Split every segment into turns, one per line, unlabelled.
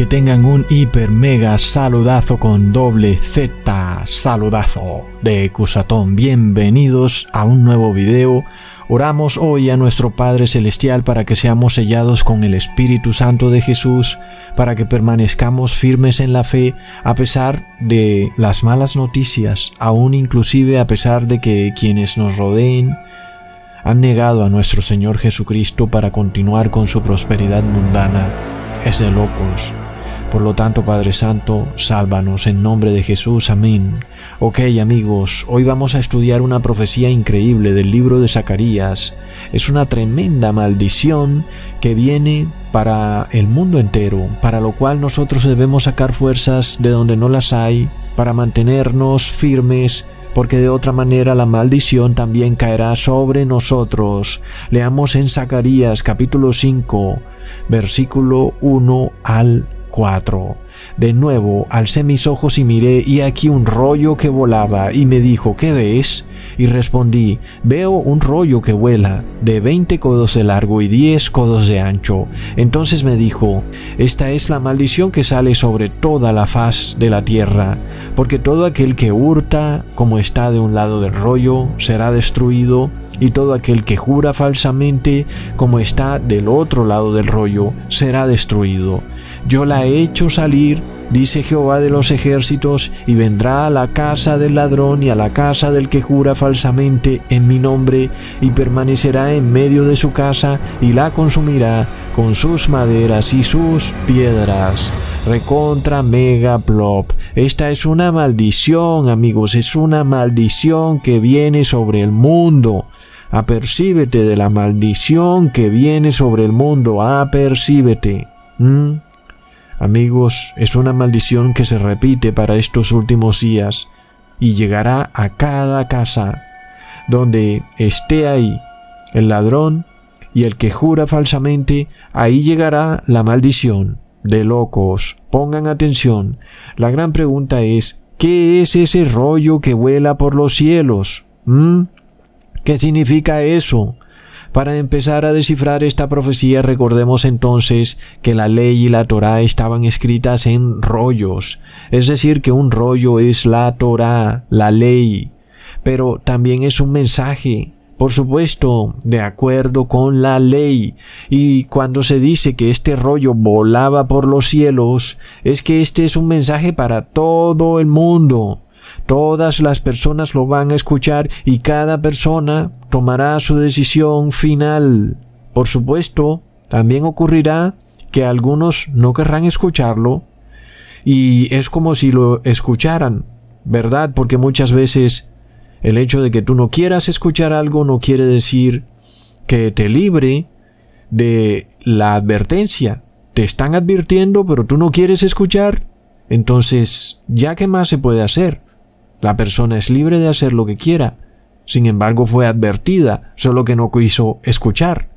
Que tengan un hiper mega saludazo con doble Z saludazo de Cusatón. Bienvenidos a un nuevo video. Oramos hoy a nuestro Padre Celestial para que seamos sellados con el Espíritu Santo de Jesús, para que permanezcamos firmes en la fe a pesar de las malas noticias, aún inclusive a pesar de que quienes nos rodeen han negado a nuestro Señor Jesucristo para continuar con su prosperidad mundana es de locos. Por lo tanto, Padre Santo, sálvanos en nombre de Jesús. Amén. Ok, amigos, hoy vamos a estudiar una profecía increíble del libro de Zacarías. Es una tremenda maldición que viene para el mundo entero, para lo cual nosotros debemos sacar fuerzas de donde no las hay, para mantenernos firmes porque de otra manera la maldición también caerá sobre nosotros. Leamos en Zacarías capítulo 5, versículo 1 al 4. De nuevo alcé mis ojos y miré, y aquí un rollo que volaba, y me dijo, ¿qué ves? Y respondí, veo un rollo que vuela, de veinte codos de largo y diez codos de ancho. Entonces me dijo, esta es la maldición que sale sobre toda la faz de la tierra, porque todo aquel que hurta, como está de un lado del rollo, será destruido, y todo aquel que jura falsamente, como está del otro lado del rollo, será destruido. Yo la he hecho salir dice Jehová de los ejércitos, y vendrá a la casa del ladrón y a la casa del que jura falsamente en mi nombre, y permanecerá en medio de su casa, y la consumirá con sus maderas y sus piedras. Recontra mega plop. Esta es una maldición, amigos, es una maldición que viene sobre el mundo. Apercíbete de la maldición que viene sobre el mundo. Apercíbete. ¿Mm? Amigos, es una maldición que se repite para estos últimos días y llegará a cada casa donde esté ahí el ladrón y el que jura falsamente, ahí llegará la maldición de locos. Pongan atención. La gran pregunta es, ¿qué es ese rollo que vuela por los cielos? ¿Mm? ¿Qué significa eso? Para empezar a descifrar esta profecía recordemos entonces que la ley y la Torá estaban escritas en rollos, es decir, que un rollo es la Torá, la ley, pero también es un mensaje, por supuesto, de acuerdo con la ley. Y cuando se dice que este rollo volaba por los cielos, es que este es un mensaje para todo el mundo. Todas las personas lo van a escuchar y cada persona tomará su decisión final. Por supuesto, también ocurrirá que algunos no querrán escucharlo y es como si lo escucharan, ¿verdad? Porque muchas veces el hecho de que tú no quieras escuchar algo no quiere decir que te libre de la advertencia. Te están advirtiendo pero tú no quieres escuchar. Entonces, ¿ya qué más se puede hacer? La persona es libre de hacer lo que quiera. Sin embargo, fue advertida, solo que no quiso escuchar.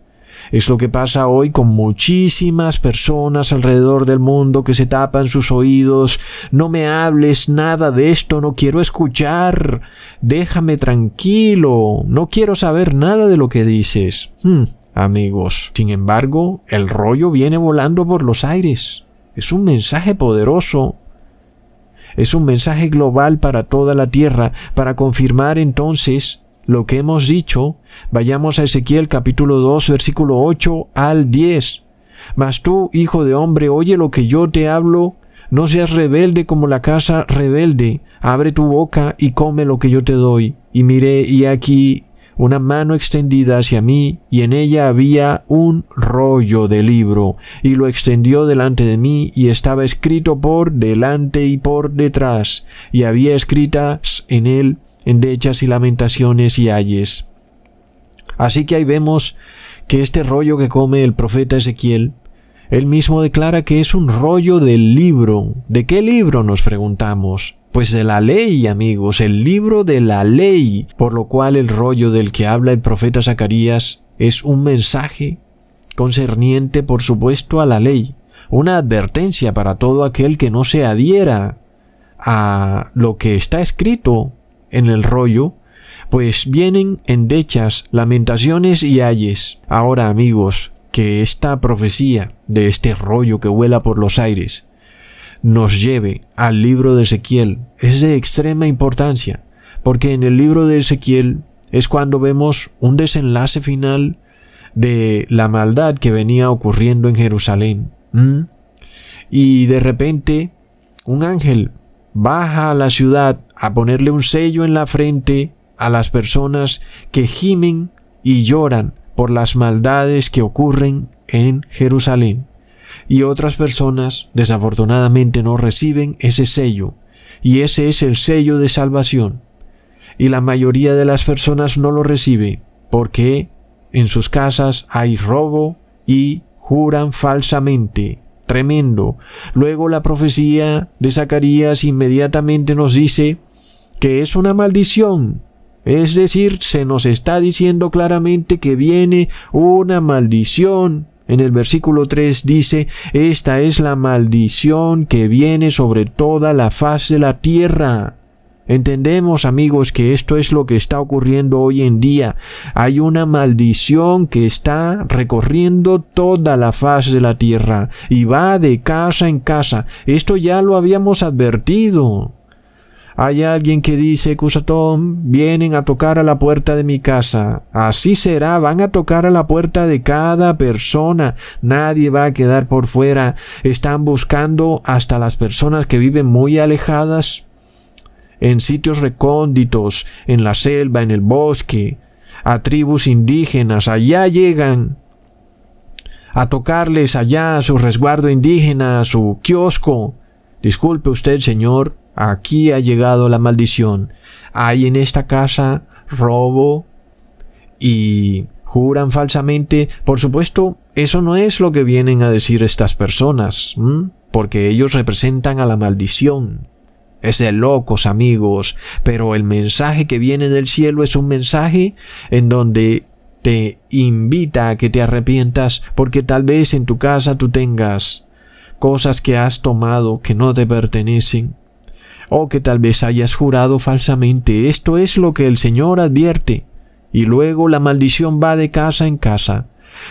Es lo que pasa hoy con muchísimas personas alrededor del mundo que se tapan sus oídos. No me hables nada de esto, no quiero escuchar. Déjame tranquilo, no quiero saber nada de lo que dices. Hmm, amigos. Sin embargo, el rollo viene volando por los aires. Es un mensaje poderoso es un mensaje global para toda la tierra, para confirmar entonces lo que hemos dicho. Vayamos a Ezequiel capítulo 2 versículo 8 al 10. Mas tú, hijo de hombre, oye lo que yo te hablo, no seas rebelde como la casa rebelde, abre tu boca y come lo que yo te doy. Y miré, y aquí una mano extendida hacia mí, y en ella había un rollo de libro, y lo extendió delante de mí, y estaba escrito por delante y por detrás, y había escritas en él endechas y lamentaciones y ayes. Así que ahí vemos que este rollo que come el profeta Ezequiel, él mismo declara que es un rollo del libro. ¿De qué libro nos preguntamos? Pues de la ley, amigos, el libro de la ley, por lo cual el rollo del que habla el profeta Zacarías es un mensaje concerniente, por supuesto, a la ley, una advertencia para todo aquel que no se adhiera a lo que está escrito en el rollo, pues vienen endechas, lamentaciones y ayes. Ahora, amigos, que esta profecía de este rollo que vuela por los aires nos lleve al libro de Ezequiel es de extrema importancia, porque en el libro de Ezequiel es cuando vemos un desenlace final de la maldad que venía ocurriendo en Jerusalén. Y de repente un ángel baja a la ciudad a ponerle un sello en la frente a las personas que gimen y lloran por las maldades que ocurren en Jerusalén. Y otras personas desafortunadamente no reciben ese sello, y ese es el sello de salvación. Y la mayoría de las personas no lo recibe porque en sus casas hay robo y juran falsamente. Tremendo. Luego la profecía de Zacarías inmediatamente nos dice que es una maldición es decir, se nos está diciendo claramente que viene una maldición. En el versículo 3 dice, esta es la maldición que viene sobre toda la faz de la tierra. Entendemos amigos que esto es lo que está ocurriendo hoy en día. Hay una maldición que está recorriendo toda la faz de la tierra y va de casa en casa. Esto ya lo habíamos advertido. Hay alguien que dice, Cusatón, vienen a tocar a la puerta de mi casa. Así será, van a tocar a la puerta de cada persona. Nadie va a quedar por fuera. Están buscando hasta las personas que viven muy alejadas, en sitios recónditos, en la selva, en el bosque, a tribus indígenas. Allá llegan a tocarles allá a su resguardo indígena, a su kiosco. Disculpe usted, señor, Aquí ha llegado la maldición. Hay en esta casa robo y juran falsamente. Por supuesto, eso no es lo que vienen a decir estas personas, porque ellos representan a la maldición. Es de locos, amigos, pero el mensaje que viene del cielo es un mensaje en donde te invita a que te arrepientas porque tal vez en tu casa tú tengas cosas que has tomado que no te pertenecen o que tal vez hayas jurado falsamente. Esto es lo que el Señor advierte. Y luego la maldición va de casa en casa.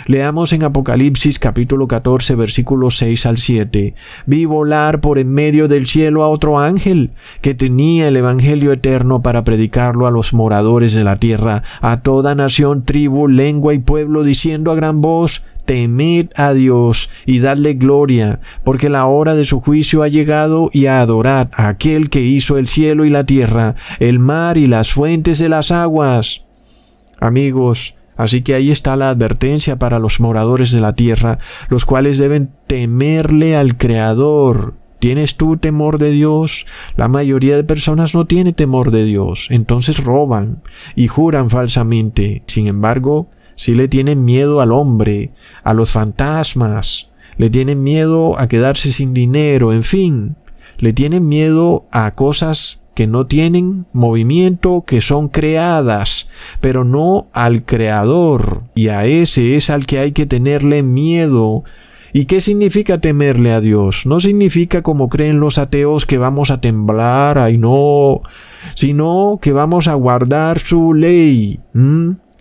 Leamos en Apocalipsis capítulo 14 versículos 6 al 7. Vi volar por en medio del cielo a otro ángel que tenía el Evangelio eterno para predicarlo a los moradores de la tierra, a toda nación, tribu, lengua y pueblo, diciendo a gran voz, temed a Dios y dadle gloria, porque la hora de su juicio ha llegado y adorad a aquel que hizo el cielo y la tierra, el mar y las fuentes de las aguas. Amigos, Así que ahí está la advertencia para los moradores de la tierra, los cuales deben temerle al Creador. ¿Tienes tú temor de Dios? La mayoría de personas no tiene temor de Dios, entonces roban y juran falsamente. Sin embargo, si le tienen miedo al hombre, a los fantasmas, le tienen miedo a quedarse sin dinero, en fin, le tienen miedo a cosas que no tienen movimiento, que son creadas, pero no al creador, y a ese es al que hay que tenerle miedo. ¿Y qué significa temerle a Dios? No significa como creen los ateos que vamos a temblar, ay no, sino que vamos a guardar su ley.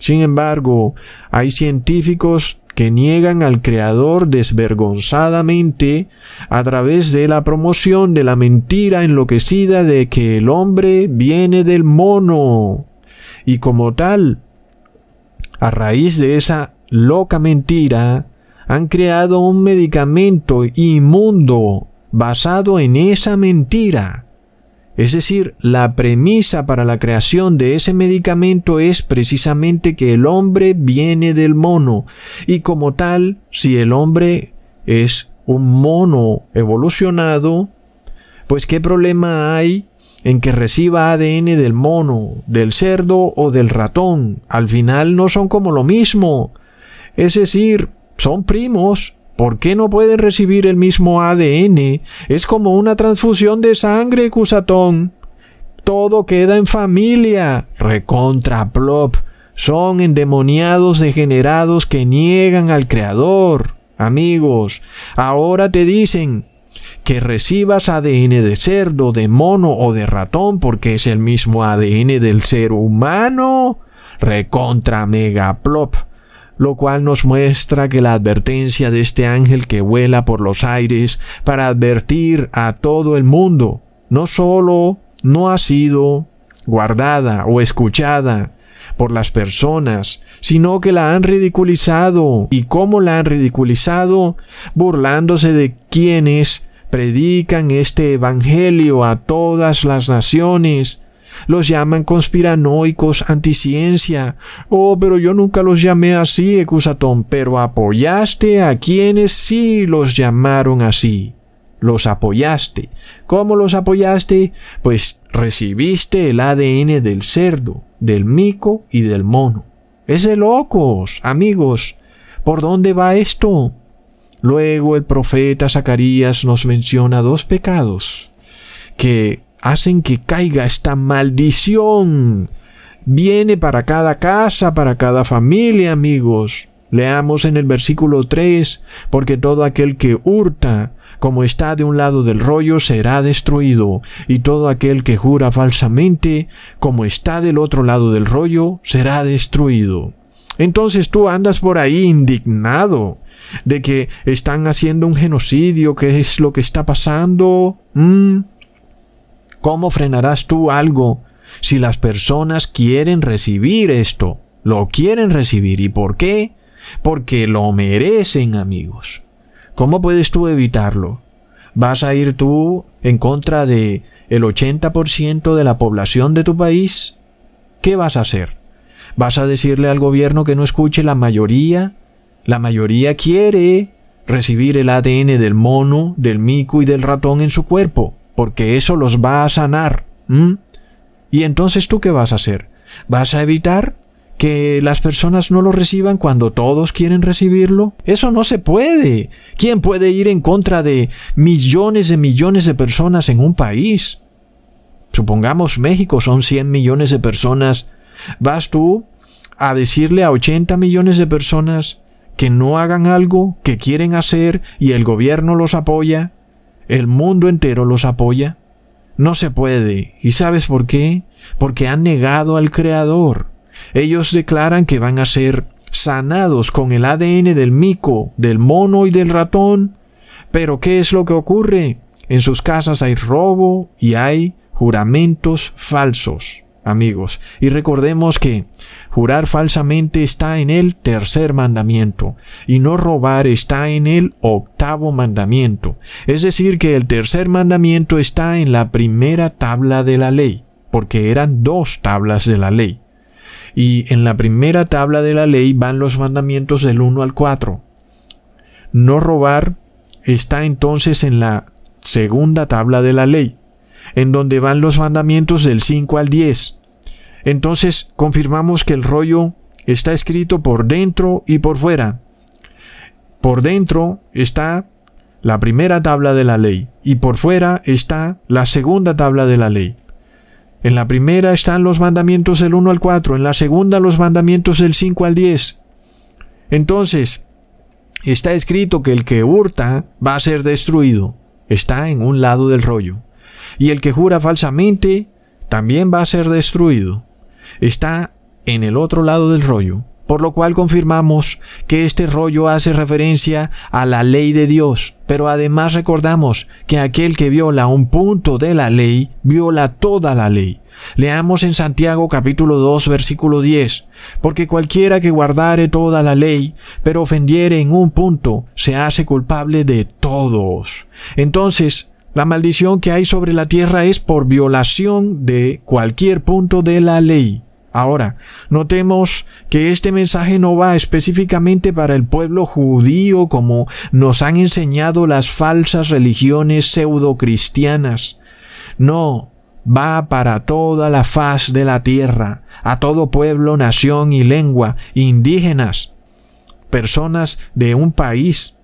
Sin embargo, hay científicos que niegan al Creador desvergonzadamente a través de la promoción de la mentira enloquecida de que el hombre viene del mono. Y como tal, a raíz de esa loca mentira, han creado un medicamento inmundo basado en esa mentira es decir, la premisa para la creación de ese medicamento es precisamente que el hombre viene del mono y como tal, si el hombre es un mono evolucionado, pues qué problema hay en que reciba ADN del mono, del cerdo o del ratón. Al final no son como lo mismo. Es decir, son primos, ¿Por qué no pueden recibir el mismo ADN? Es como una transfusión de sangre, Cusatón. Todo queda en familia. Recontra plop. Son endemoniados degenerados que niegan al Creador. Amigos, ahora te dicen que recibas ADN de cerdo, de mono o de ratón porque es el mismo ADN del ser humano. Recontra mega plop. Lo cual nos muestra que la advertencia de este ángel que vuela por los aires para advertir a todo el mundo no solo no ha sido guardada o escuchada por las personas, sino que la han ridiculizado. ¿Y cómo la han ridiculizado? Burlándose de quienes predican este Evangelio a todas las naciones. Los llaman conspiranoicos, anticiencia. Oh, pero yo nunca los llamé así, Ecusatón, pero apoyaste a quienes sí los llamaron así los apoyaste. ¿Cómo los apoyaste? Pues recibiste el ADN del cerdo, del mico y del mono. Es de locos, amigos. ¿Por dónde va esto? Luego el profeta Zacarías nos menciona dos pecados que hacen que caiga esta maldición. Viene para cada casa, para cada familia, amigos. Leamos en el versículo 3, porque todo aquel que hurta, como está de un lado del rollo, será destruido, y todo aquel que jura falsamente, como está del otro lado del rollo, será destruido. Entonces tú andas por ahí indignado de que están haciendo un genocidio, ¿qué es lo que está pasando? ¿Mm? ¿Cómo frenarás tú algo si las personas quieren recibir esto? Lo quieren recibir. ¿Y por qué? Porque lo merecen, amigos. ¿Cómo puedes tú evitarlo? ¿Vas a ir tú en contra de el 80% de la población de tu país? ¿Qué vas a hacer? ¿Vas a decirle al gobierno que no escuche la mayoría? La mayoría quiere recibir el ADN del mono, del mico y del ratón en su cuerpo, porque eso los va a sanar. ¿Y entonces tú qué vas a hacer? ¿Vas a evitar que las personas no lo reciban cuando todos quieren recibirlo? Eso no se puede. ¿Quién puede ir en contra de millones de millones de personas en un país? Supongamos México son 100 millones de personas. ¿Vas tú a decirle a 80 millones de personas que no hagan algo que quieren hacer y el gobierno los apoya? ¿El mundo entero los apoya? No se puede. ¿Y sabes por qué? Porque han negado al Creador. Ellos declaran que van a ser sanados con el ADN del mico, del mono y del ratón. Pero ¿qué es lo que ocurre? En sus casas hay robo y hay juramentos falsos, amigos. Y recordemos que jurar falsamente está en el tercer mandamiento y no robar está en el octavo mandamiento. Es decir, que el tercer mandamiento está en la primera tabla de la ley, porque eran dos tablas de la ley. Y en la primera tabla de la ley van los mandamientos del 1 al 4. No robar está entonces en la segunda tabla de la ley, en donde van los mandamientos del 5 al 10. Entonces confirmamos que el rollo está escrito por dentro y por fuera. Por dentro está la primera tabla de la ley y por fuera está la segunda tabla de la ley. En la primera están los mandamientos del 1 al 4, en la segunda los mandamientos del 5 al 10. Entonces, está escrito que el que hurta va a ser destruido. Está en un lado del rollo. Y el que jura falsamente también va a ser destruido. Está en el otro lado del rollo. Por lo cual confirmamos que este rollo hace referencia a la ley de Dios, pero además recordamos que aquel que viola un punto de la ley, viola toda la ley. Leamos en Santiago capítulo 2 versículo 10, porque cualquiera que guardare toda la ley, pero ofendiere en un punto, se hace culpable de todos. Entonces, la maldición que hay sobre la tierra es por violación de cualquier punto de la ley. Ahora, notemos que este mensaje no va específicamente para el pueblo judío como nos han enseñado las falsas religiones pseudo-cristianas. No, va para toda la faz de la tierra, a todo pueblo, nación y lengua, indígenas, personas de un país,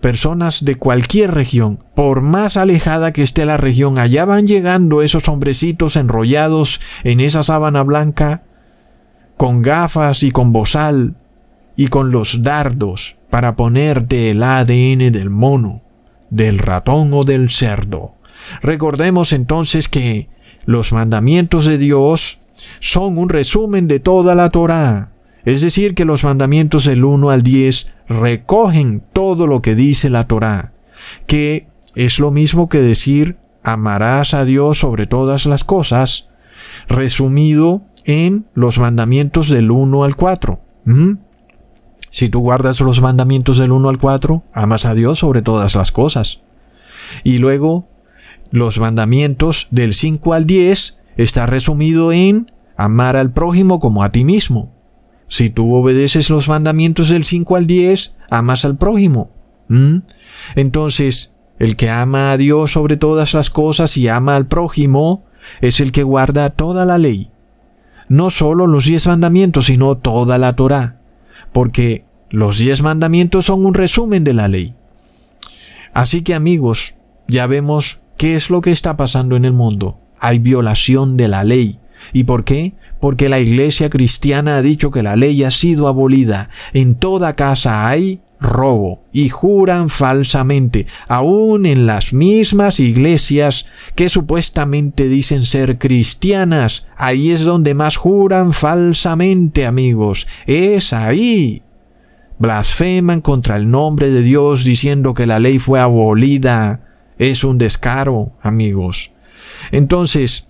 personas de cualquier región, por más alejada que esté la región, allá van llegando esos hombrecitos enrollados en esa sábana blanca con gafas y con bozal y con los dardos para ponerte el ADN del mono, del ratón o del cerdo. Recordemos entonces que los mandamientos de Dios son un resumen de toda la Torá. Es decir, que los mandamientos del 1 al 10 recogen todo lo que dice la Torá, que es lo mismo que decir amarás a Dios sobre todas las cosas, resumido en los mandamientos del 1 al 4. ¿Mm? Si tú guardas los mandamientos del 1 al 4, amas a Dios sobre todas las cosas. Y luego, los mandamientos del 5 al 10 está resumido en amar al prójimo como a ti mismo. Si tú obedeces los mandamientos del 5 al 10, amas al prójimo. Entonces, el que ama a Dios sobre todas las cosas y ama al prójimo es el que guarda toda la ley. No solo los diez mandamientos, sino toda la Torah porque los diez mandamientos son un resumen de la ley. Así que amigos, ya vemos qué es lo que está pasando en el mundo. Hay violación de la ley. ¿Y por qué? Porque la iglesia cristiana ha dicho que la ley ha sido abolida. En toda casa hay robo y juran falsamente, aún en las mismas iglesias que supuestamente dicen ser cristianas. Ahí es donde más juran falsamente, amigos. Es ahí. Blasfeman contra el nombre de Dios diciendo que la ley fue abolida. Es un descaro, amigos. Entonces,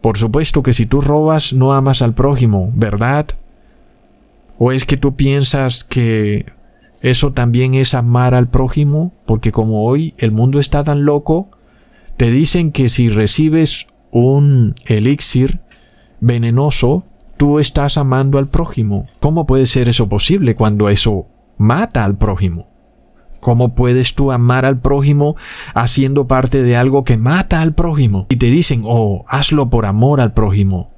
por supuesto que si tú robas no amas al prójimo, ¿verdad? ¿O es que tú piensas que eso también es amar al prójimo, porque como hoy el mundo está tan loco, te dicen que si recibes un elixir venenoso, tú estás amando al prójimo. ¿Cómo puede ser eso posible cuando eso mata al prójimo? ¿Cómo puedes tú amar al prójimo haciendo parte de algo que mata al prójimo? Y te dicen, oh, hazlo por amor al prójimo.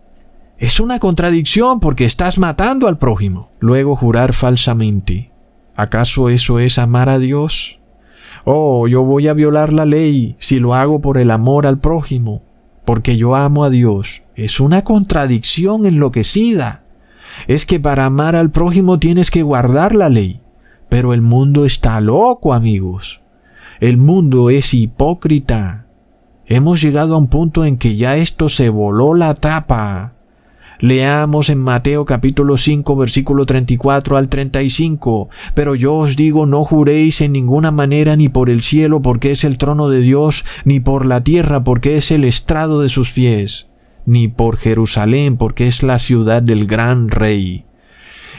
Es una contradicción porque estás matando al prójimo. Luego jurar falsamente. ¿Acaso eso es amar a Dios? Oh, yo voy a violar la ley si lo hago por el amor al prójimo, porque yo amo a Dios. Es una contradicción enloquecida. Es que para amar al prójimo tienes que guardar la ley. Pero el mundo está loco, amigos. El mundo es hipócrita. Hemos llegado a un punto en que ya esto se voló la tapa. Leamos en Mateo capítulo 5 versículo 34 al 35. Pero yo os digo, no juréis en ninguna manera ni por el cielo porque es el trono de Dios, ni por la tierra porque es el estrado de sus pies, ni por Jerusalén porque es la ciudad del gran rey.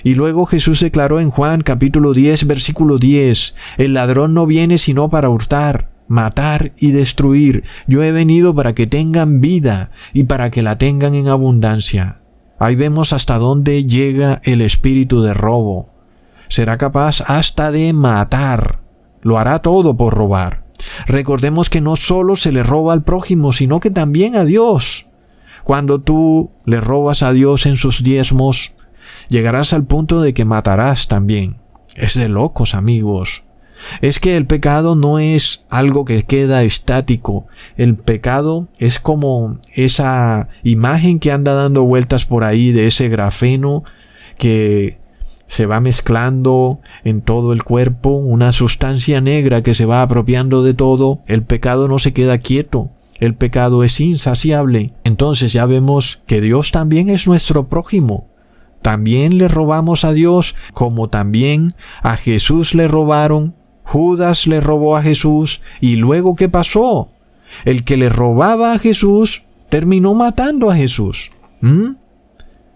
Y luego Jesús declaró en Juan capítulo 10 versículo 10, el ladrón no viene sino para hurtar, matar y destruir. Yo he venido para que tengan vida y para que la tengan en abundancia. Ahí vemos hasta dónde llega el espíritu de robo. Será capaz hasta de matar. Lo hará todo por robar. Recordemos que no solo se le roba al prójimo, sino que también a Dios. Cuando tú le robas a Dios en sus diezmos, llegarás al punto de que matarás también. Es de locos, amigos. Es que el pecado no es algo que queda estático. El pecado es como esa imagen que anda dando vueltas por ahí de ese grafeno que se va mezclando en todo el cuerpo, una sustancia negra que se va apropiando de todo. El pecado no se queda quieto. El pecado es insaciable. Entonces ya vemos que Dios también es nuestro prójimo. También le robamos a Dios como también a Jesús le robaron Judas le robó a Jesús y luego ¿qué pasó? El que le robaba a Jesús terminó matando a Jesús. ¿Mm?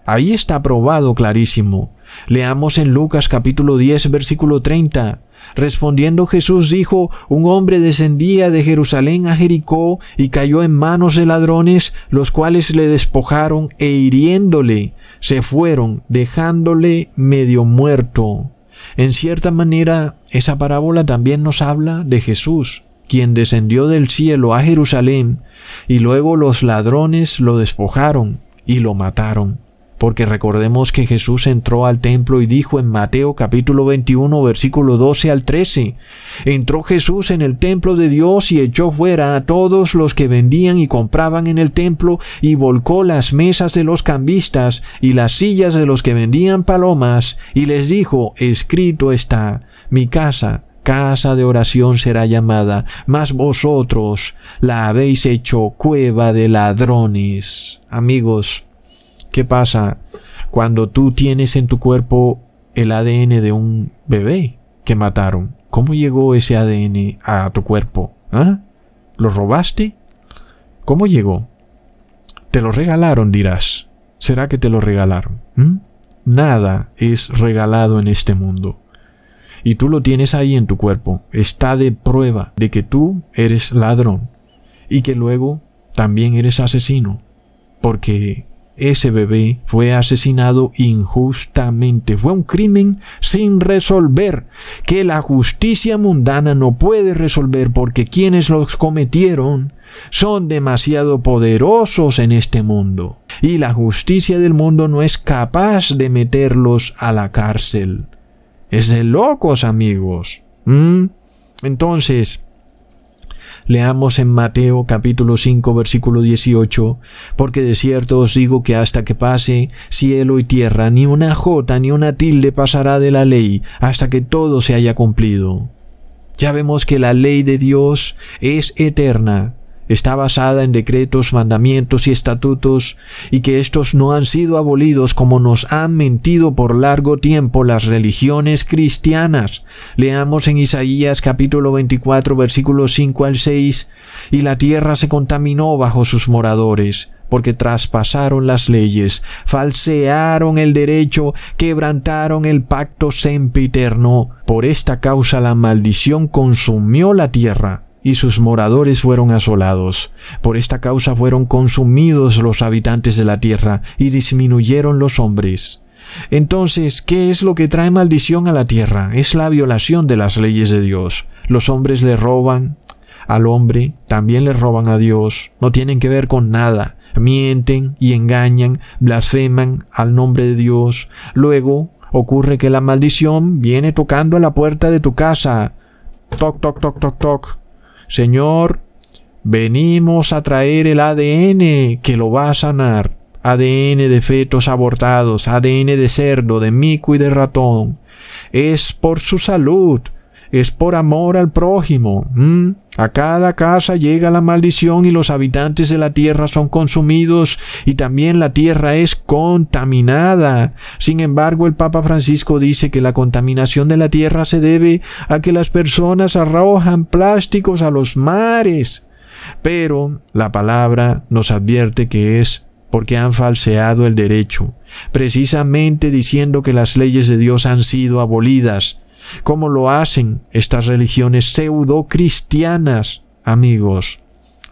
Ahí está probado clarísimo. Leamos en Lucas capítulo 10 versículo 30. Respondiendo Jesús dijo, un hombre descendía de Jerusalén a Jericó y cayó en manos de ladrones, los cuales le despojaron e hiriéndole, se fueron, dejándole medio muerto. En cierta manera, esa parábola también nos habla de Jesús, quien descendió del cielo a Jerusalén, y luego los ladrones lo despojaron y lo mataron. Porque recordemos que Jesús entró al templo y dijo en Mateo capítulo 21 versículo 12 al 13, entró Jesús en el templo de Dios y echó fuera a todos los que vendían y compraban en el templo y volcó las mesas de los cambistas y las sillas de los que vendían palomas y les dijo, escrito está, mi casa casa de oración será llamada, mas vosotros la habéis hecho cueva de ladrones. Amigos, ¿Qué pasa? Cuando tú tienes en tu cuerpo el ADN de un bebé que mataron, ¿cómo llegó ese ADN a tu cuerpo? ¿Ah? ¿Lo robaste? ¿Cómo llegó? Te lo regalaron, dirás. ¿Será que te lo regalaron? ¿Mm? Nada es regalado en este mundo. Y tú lo tienes ahí en tu cuerpo. Está de prueba de que tú eres ladrón y que luego también eres asesino. Porque ese bebé fue asesinado injustamente. Fue un crimen sin resolver, que la justicia mundana no puede resolver porque quienes los cometieron son demasiado poderosos en este mundo. Y la justicia del mundo no es capaz de meterlos a la cárcel. Es de locos, amigos. ¿Mm? Entonces, Leamos en Mateo capítulo 5 versículo 18, porque de cierto os digo que hasta que pase cielo y tierra, ni una jota ni una tilde pasará de la ley, hasta que todo se haya cumplido. Ya vemos que la ley de Dios es eterna, está basada en decretos, mandamientos y estatutos, y que estos no han sido abolidos como nos han mentido por largo tiempo las religiones cristianas. Leamos en Isaías capítulo 24 versículos 5 al 6, y la tierra se contaminó bajo sus moradores, porque traspasaron las leyes, falsearon el derecho, quebrantaron el pacto sempiterno. Por esta causa la maldición consumió la tierra y sus moradores fueron asolados. Por esta causa fueron consumidos los habitantes de la tierra y disminuyeron los hombres. Entonces, ¿qué es lo que trae maldición a la tierra? Es la violación de las leyes de Dios. Los hombres le roban al hombre, también le roban a Dios, no tienen que ver con nada. Mienten y engañan, blasfeman al nombre de Dios. Luego ocurre que la maldición viene tocando a la puerta de tu casa. Toc, toc, toc, toc, toc. Señor, venimos a traer el ADN que lo va a sanar. ADN de fetos abortados, ADN de cerdo, de mico y de ratón. Es por su salud, es por amor al prójimo. A cada casa llega la maldición y los habitantes de la tierra son consumidos y también la tierra es contaminada. Sin embargo, el Papa Francisco dice que la contaminación de la tierra se debe a que las personas arrojan plásticos a los mares. Pero la palabra nos advierte que es porque han falseado el derecho, precisamente diciendo que las leyes de Dios han sido abolidas como lo hacen estas religiones pseudo cristianas, amigos.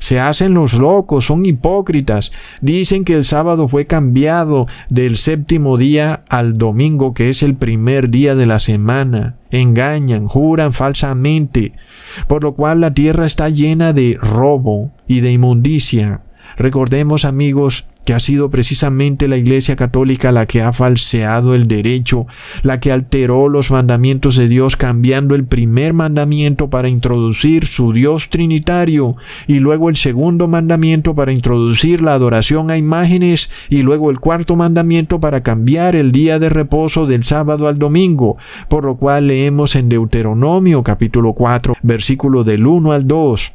Se hacen los locos, son hipócritas. Dicen que el sábado fue cambiado del séptimo día al domingo, que es el primer día de la semana. Engañan, juran falsamente, por lo cual la tierra está llena de robo y de inmundicia. Recordemos, amigos, que ha sido precisamente la Iglesia Católica la que ha falseado el derecho, la que alteró los mandamientos de Dios cambiando el primer mandamiento para introducir su Dios trinitario y luego el segundo mandamiento para introducir la adoración a imágenes y luego el cuarto mandamiento para cambiar el día de reposo del sábado al domingo, por lo cual leemos en Deuteronomio capítulo 4 versículo del 1 al 2.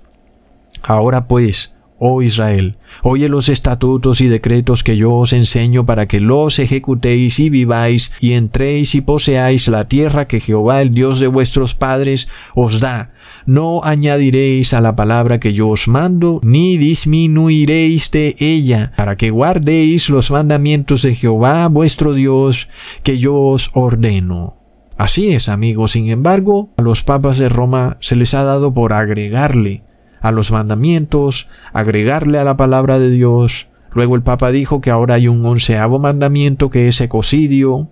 Ahora pues, Oh Israel, oye los estatutos y decretos que yo os enseño para que los ejecutéis y viváis y entréis y poseáis la tierra que Jehová el Dios de vuestros padres os da. No añadiréis a la palabra que yo os mando, ni disminuiréis de ella, para que guardéis los mandamientos de Jehová vuestro Dios que yo os ordeno. Así es, amigos, sin embargo, a los papas de Roma se les ha dado por agregarle a los mandamientos, agregarle a la palabra de Dios. Luego el Papa dijo que ahora hay un onceavo mandamiento que es ecocidio.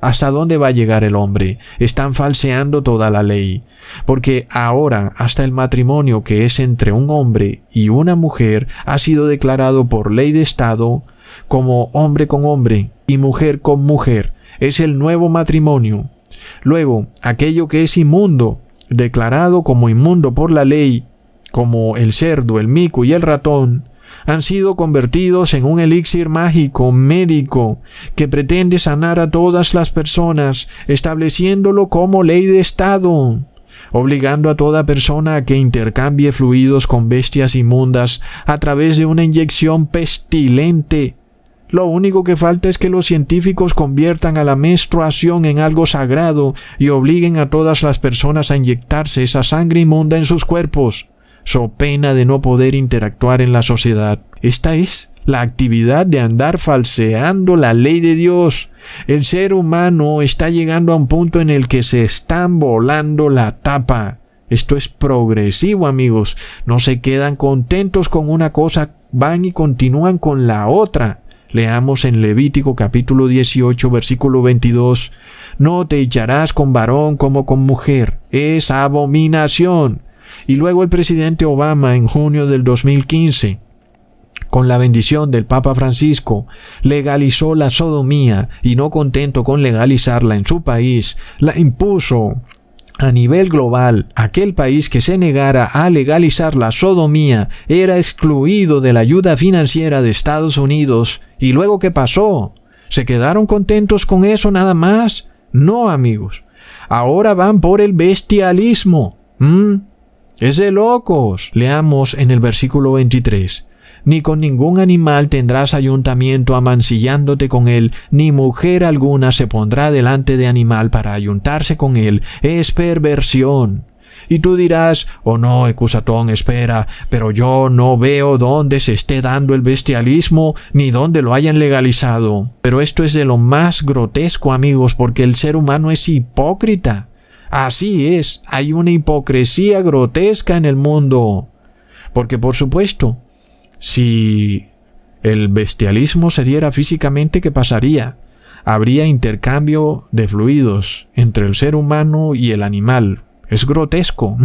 ¿Hasta dónde va a llegar el hombre? Están falseando toda la ley. Porque ahora hasta el matrimonio que es entre un hombre y una mujer ha sido declarado por ley de Estado como hombre con hombre y mujer con mujer. Es el nuevo matrimonio. Luego, aquello que es inmundo, declarado como inmundo por la ley, como el cerdo, el mico y el ratón, han sido convertidos en un elixir mágico médico que pretende sanar a todas las personas, estableciéndolo como ley de Estado, obligando a toda persona a que intercambie fluidos con bestias inmundas a través de una inyección pestilente. Lo único que falta es que los científicos conviertan a la menstruación en algo sagrado y obliguen a todas las personas a inyectarse esa sangre inmunda en sus cuerpos, so pena de no poder interactuar en la sociedad. Esta es la actividad de andar falseando la ley de Dios. El ser humano está llegando a un punto en el que se están volando la tapa. Esto es progresivo, amigos. No se quedan contentos con una cosa, van y continúan con la otra. Leamos en Levítico capítulo 18 versículo 22. No te echarás con varón como con mujer. Es abominación. Y luego el presidente Obama en junio del 2015 con la bendición del Papa Francisco, legalizó la sodomía y no contento con legalizarla en su país, la impuso a nivel global, aquel país que se negara a legalizar la sodomía era excluido de la ayuda financiera de Estados Unidos. ¿Y luego qué pasó? ¿Se quedaron contentos con eso nada más? No, amigos. Ahora van por el bestialismo. ¿Mm? Es de locos. Leamos en el versículo 23 ni con ningún animal tendrás ayuntamiento amancillándote con él, ni mujer alguna se pondrá delante de animal para ayuntarse con él, es perversión. Y tú dirás, oh no, Ecusatón, espera, pero yo no veo dónde se esté dando el bestialismo, ni dónde lo hayan legalizado. Pero esto es de lo más grotesco, amigos, porque el ser humano es hipócrita. Así es, hay una hipocresía grotesca en el mundo. Porque por supuesto, si el bestialismo se diera físicamente, ¿qué pasaría? Habría intercambio de fluidos entre el ser humano y el animal. Es grotesco.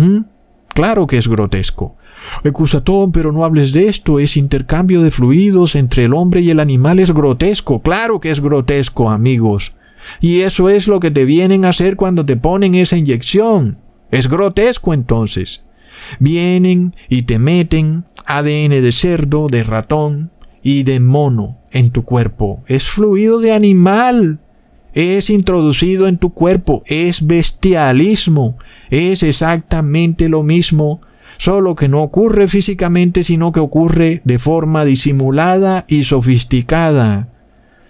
Claro que es grotesco. Ecusatón, pero no hables de esto, es intercambio de fluidos entre el hombre y el animal, es grotesco, claro que es grotesco, amigos. Y eso es lo que te vienen a hacer cuando te ponen esa inyección. Es grotesco entonces. Vienen y te meten ADN de cerdo, de ratón y de mono en tu cuerpo. Es fluido de animal. Es introducido en tu cuerpo. Es bestialismo. Es exactamente lo mismo. Solo que no ocurre físicamente, sino que ocurre de forma disimulada y sofisticada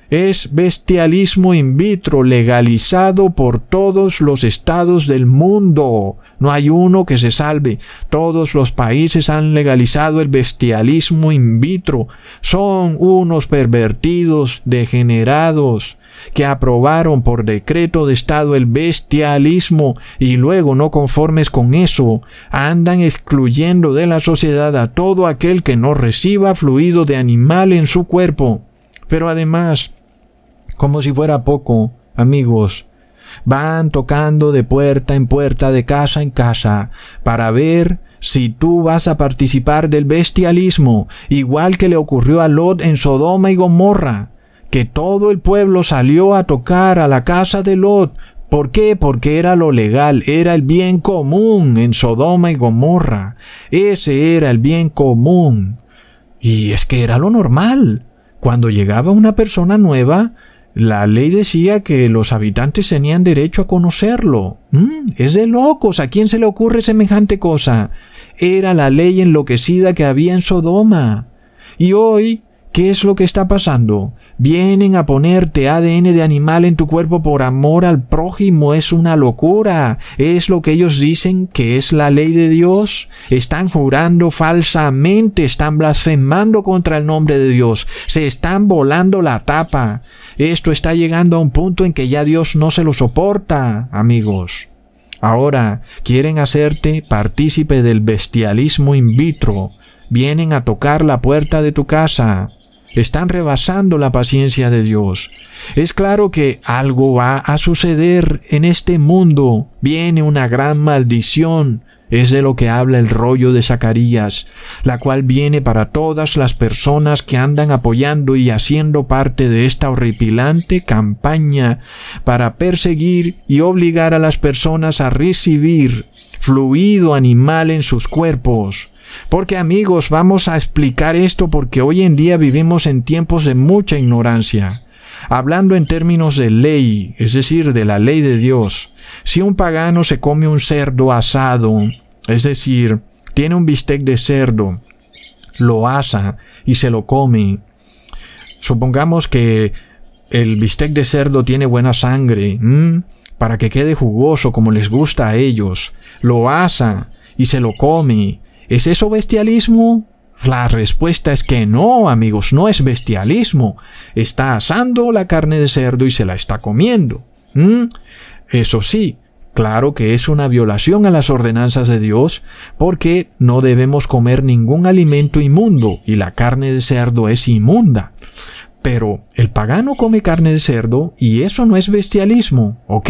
es bestialismo in vitro legalizado por todos los estados del mundo. No hay uno que se salve. Todos los países han legalizado el bestialismo in vitro. Son unos pervertidos, degenerados, que aprobaron por decreto de Estado el bestialismo y luego no conformes con eso, andan excluyendo de la sociedad a todo aquel que no reciba fluido de animal en su cuerpo. Pero además, como si fuera poco, amigos. Van tocando de puerta en puerta, de casa en casa, para ver si tú vas a participar del bestialismo, igual que le ocurrió a Lot en Sodoma y Gomorra, que todo el pueblo salió a tocar a la casa de Lot. ¿Por qué? Porque era lo legal, era el bien común en Sodoma y Gomorra. Ese era el bien común. Y es que era lo normal. Cuando llegaba una persona nueva, la ley decía que los habitantes tenían derecho a conocerlo. Mm, es de locos. ¿A quién se le ocurre semejante cosa? Era la ley enloquecida que había en Sodoma. Y hoy ¿Qué es lo que está pasando? Vienen a ponerte ADN de animal en tu cuerpo por amor al prójimo. Es una locura. Es lo que ellos dicen que es la ley de Dios. Están jurando falsamente, están blasfemando contra el nombre de Dios. Se están volando la tapa. Esto está llegando a un punto en que ya Dios no se lo soporta, amigos. Ahora quieren hacerte partícipe del bestialismo in vitro. Vienen a tocar la puerta de tu casa están rebasando la paciencia de Dios. Es claro que algo va a suceder en este mundo. Viene una gran maldición. Es de lo que habla el rollo de Zacarías, la cual viene para todas las personas que andan apoyando y haciendo parte de esta horripilante campaña para perseguir y obligar a las personas a recibir fluido animal en sus cuerpos porque amigos, vamos a explicar esto porque hoy en día vivimos en tiempos de mucha ignorancia. Hablando en términos de ley, es decir, de la ley de Dios, si un pagano se come un cerdo asado, es decir, tiene un bistec de cerdo, lo asa y se lo come, supongamos que el bistec de cerdo tiene buena sangre, para que quede jugoso como les gusta a ellos, lo asa y se lo come. ¿Es eso bestialismo? La respuesta es que no, amigos, no es bestialismo. Está asando la carne de cerdo y se la está comiendo. Eso sí, claro que es una violación a las ordenanzas de Dios porque no debemos comer ningún alimento inmundo y la carne de cerdo es inmunda. Pero el pagano come carne de cerdo y eso no es bestialismo, ¿ok?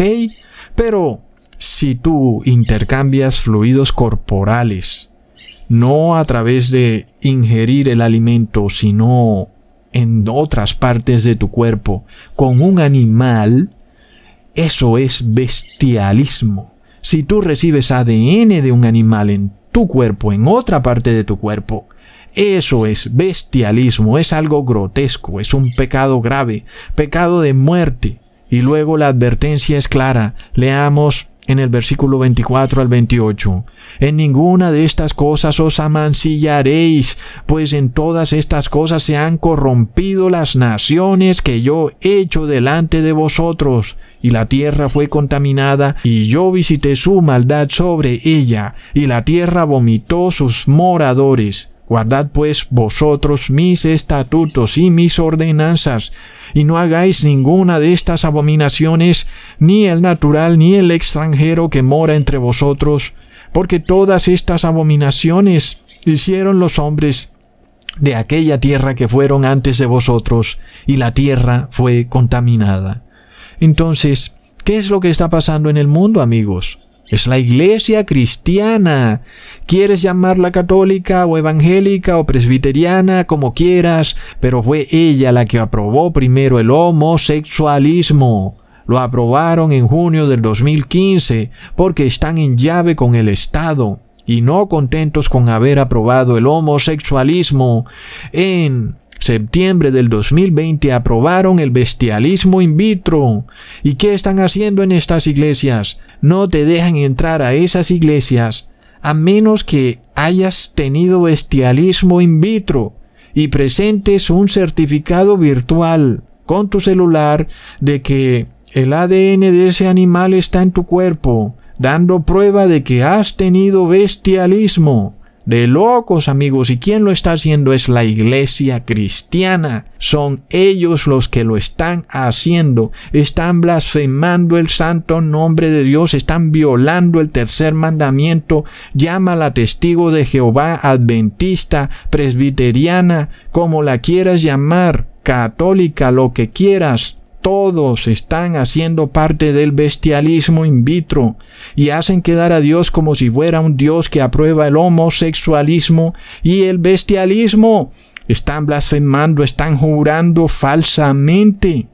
Pero si tú intercambias fluidos corporales, no a través de ingerir el alimento, sino en otras partes de tu cuerpo, con un animal, eso es bestialismo. Si tú recibes ADN de un animal en tu cuerpo, en otra parte de tu cuerpo, eso es bestialismo, es algo grotesco, es un pecado grave, pecado de muerte. Y luego la advertencia es clara. Leamos en el versículo 24 al 28. En ninguna de estas cosas os amancillaréis, pues en todas estas cosas se han corrompido las naciones que yo he hecho delante de vosotros, y la tierra fue contaminada, y yo visité su maldad sobre ella, y la tierra vomitó sus moradores. Guardad pues vosotros mis estatutos y mis ordenanzas, y no hagáis ninguna de estas abominaciones, ni el natural ni el extranjero que mora entre vosotros, porque todas estas abominaciones hicieron los hombres de aquella tierra que fueron antes de vosotros, y la tierra fue contaminada. Entonces, ¿qué es lo que está pasando en el mundo, amigos? Es la iglesia cristiana. Quieres llamarla católica o evangélica o presbiteriana, como quieras, pero fue ella la que aprobó primero el homosexualismo. Lo aprobaron en junio del 2015 porque están en llave con el Estado y no contentos con haber aprobado el homosexualismo en septiembre del 2020 aprobaron el bestialismo in vitro. ¿Y qué están haciendo en estas iglesias? No te dejan entrar a esas iglesias a menos que hayas tenido bestialismo in vitro y presentes un certificado virtual con tu celular de que el ADN de ese animal está en tu cuerpo, dando prueba de que has tenido bestialismo de locos amigos y quien lo está haciendo es la iglesia cristiana. Son ellos los que lo están haciendo. Están blasfemando el santo nombre de Dios, están violando el tercer mandamiento. Llama la testigo de Jehová adventista, presbiteriana, como la quieras llamar, católica, lo que quieras todos están haciendo parte del bestialismo in vitro y hacen quedar a Dios como si fuera un Dios que aprueba el homosexualismo y el bestialismo. Están blasfemando, están jurando falsamente.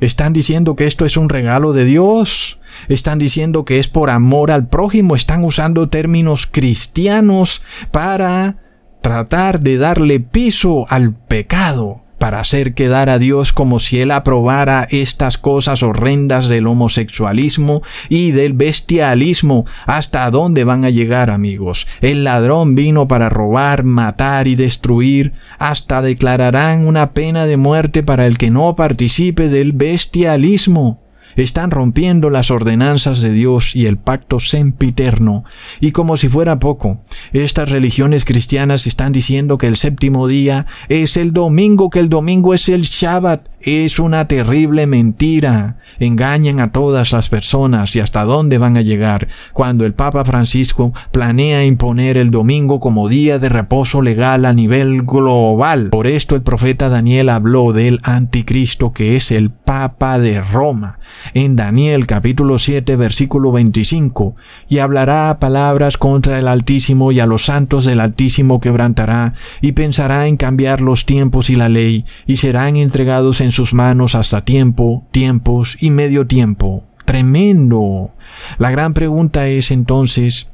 Están diciendo que esto es un regalo de Dios. Están diciendo que es por amor al prójimo. Están usando términos cristianos para tratar de darle piso al pecado para hacer quedar a Dios como si Él aprobara estas cosas horrendas del homosexualismo y del bestialismo. ¿Hasta dónde van a llegar, amigos? El ladrón vino para robar, matar y destruir. Hasta declararán una pena de muerte para el que no participe del bestialismo están rompiendo las ordenanzas de Dios y el pacto sempiterno. Y como si fuera poco, estas religiones cristianas están diciendo que el séptimo día es el domingo, que el domingo es el Shabbat. Es una terrible mentira. Engañan a todas las personas y hasta dónde van a llegar cuando el Papa Francisco planea imponer el domingo como día de reposo legal a nivel global. Por esto el profeta Daniel habló del anticristo que es el Papa de Roma en Daniel capítulo 7 versículo 25 y hablará palabras contra el Altísimo y a los santos del Altísimo quebrantará y pensará en cambiar los tiempos y la ley y serán entregados en sus manos hasta tiempo, tiempos y medio tiempo. Tremendo. La gran pregunta es entonces,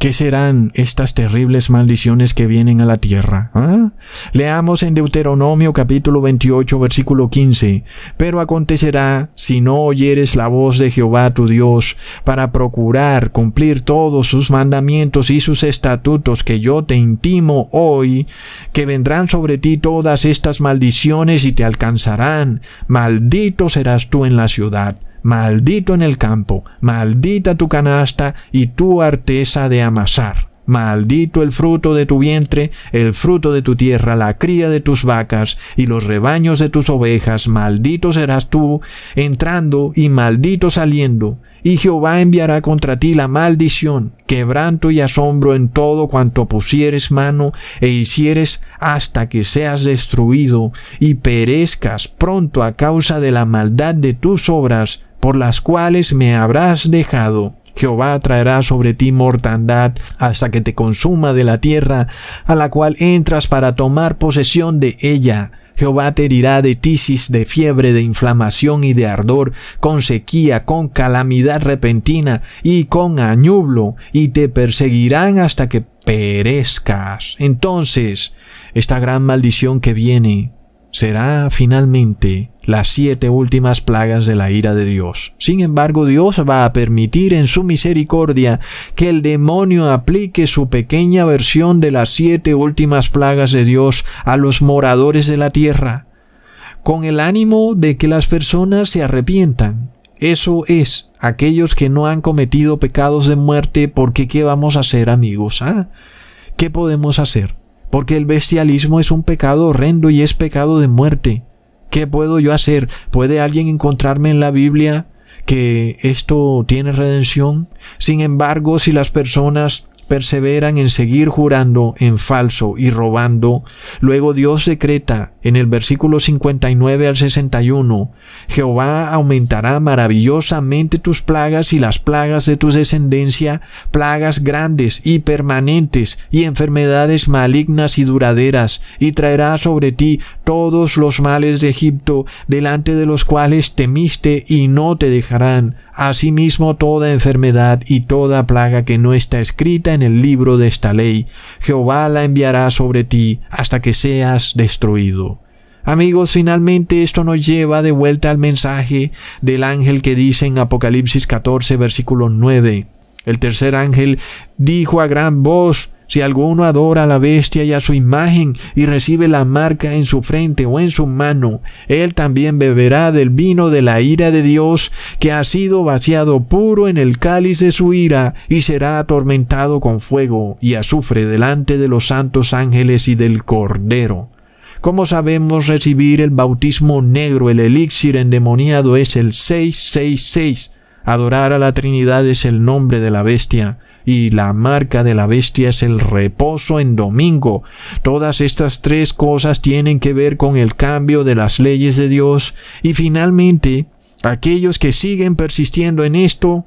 ¿Qué serán estas terribles maldiciones que vienen a la tierra? ¿Ah? Leamos en Deuteronomio capítulo 28 versículo 15. Pero acontecerá, si no oyeres la voz de Jehová tu Dios, para procurar cumplir todos sus mandamientos y sus estatutos que yo te intimo hoy, que vendrán sobre ti todas estas maldiciones y te alcanzarán. Maldito serás tú en la ciudad Maldito en el campo, maldita tu canasta y tu arteza de amasar. Maldito el fruto de tu vientre, el fruto de tu tierra, la cría de tus vacas y los rebaños de tus ovejas. Maldito serás tú entrando y maldito saliendo. Y Jehová enviará contra ti la maldición, quebranto y asombro en todo cuanto pusieres mano e hicieres hasta que seas destruido y perezcas pronto a causa de la maldad de tus obras por las cuales me habrás dejado. Jehová traerá sobre ti mortandad hasta que te consuma de la tierra a la cual entras para tomar posesión de ella. Jehová te herirá de tisis, de fiebre, de inflamación y de ardor, con sequía, con calamidad repentina y con añublo, y te perseguirán hasta que perezcas. Entonces, esta gran maldición que viene será finalmente las siete últimas plagas de la ira de Dios. Sin embargo, Dios va a permitir en su misericordia que el demonio aplique su pequeña versión de las siete últimas plagas de Dios a los moradores de la tierra, con el ánimo de que las personas se arrepientan. Eso es, aquellos que no han cometido pecados de muerte, porque ¿qué vamos a hacer amigos? ¿Ah? ¿Qué podemos hacer? Porque el bestialismo es un pecado horrendo y es pecado de muerte. ¿Qué puedo yo hacer? ¿Puede alguien encontrarme en la Biblia que esto tiene redención? Sin embargo, si las personas perseveran en seguir jurando en falso y robando, luego Dios decreta en el versículo 59 al 61, Jehová aumentará maravillosamente tus plagas y las plagas de tu descendencia, plagas grandes y permanentes y enfermedades malignas y duraderas, y traerá sobre ti todos los males de Egipto, delante de los cuales temiste y no te dejarán Asimismo toda enfermedad y toda plaga que no está escrita en el libro de esta ley, Jehová la enviará sobre ti hasta que seas destruido. Amigos, finalmente esto nos lleva de vuelta al mensaje del ángel que dice en Apocalipsis 14, versículo 9. El tercer ángel dijo a gran voz, si alguno adora a la bestia y a su imagen y recibe la marca en su frente o en su mano, él también beberá del vino de la ira de Dios, que ha sido vaciado puro en el cáliz de su ira, y será atormentado con fuego y azufre delante de los santos ángeles y del Cordero. ¿Cómo sabemos recibir el bautismo negro? El elixir endemoniado es el 666. Adorar a la Trinidad es el nombre de la bestia y la marca de la bestia es el reposo en domingo. Todas estas tres cosas tienen que ver con el cambio de las leyes de Dios y finalmente aquellos que siguen persistiendo en esto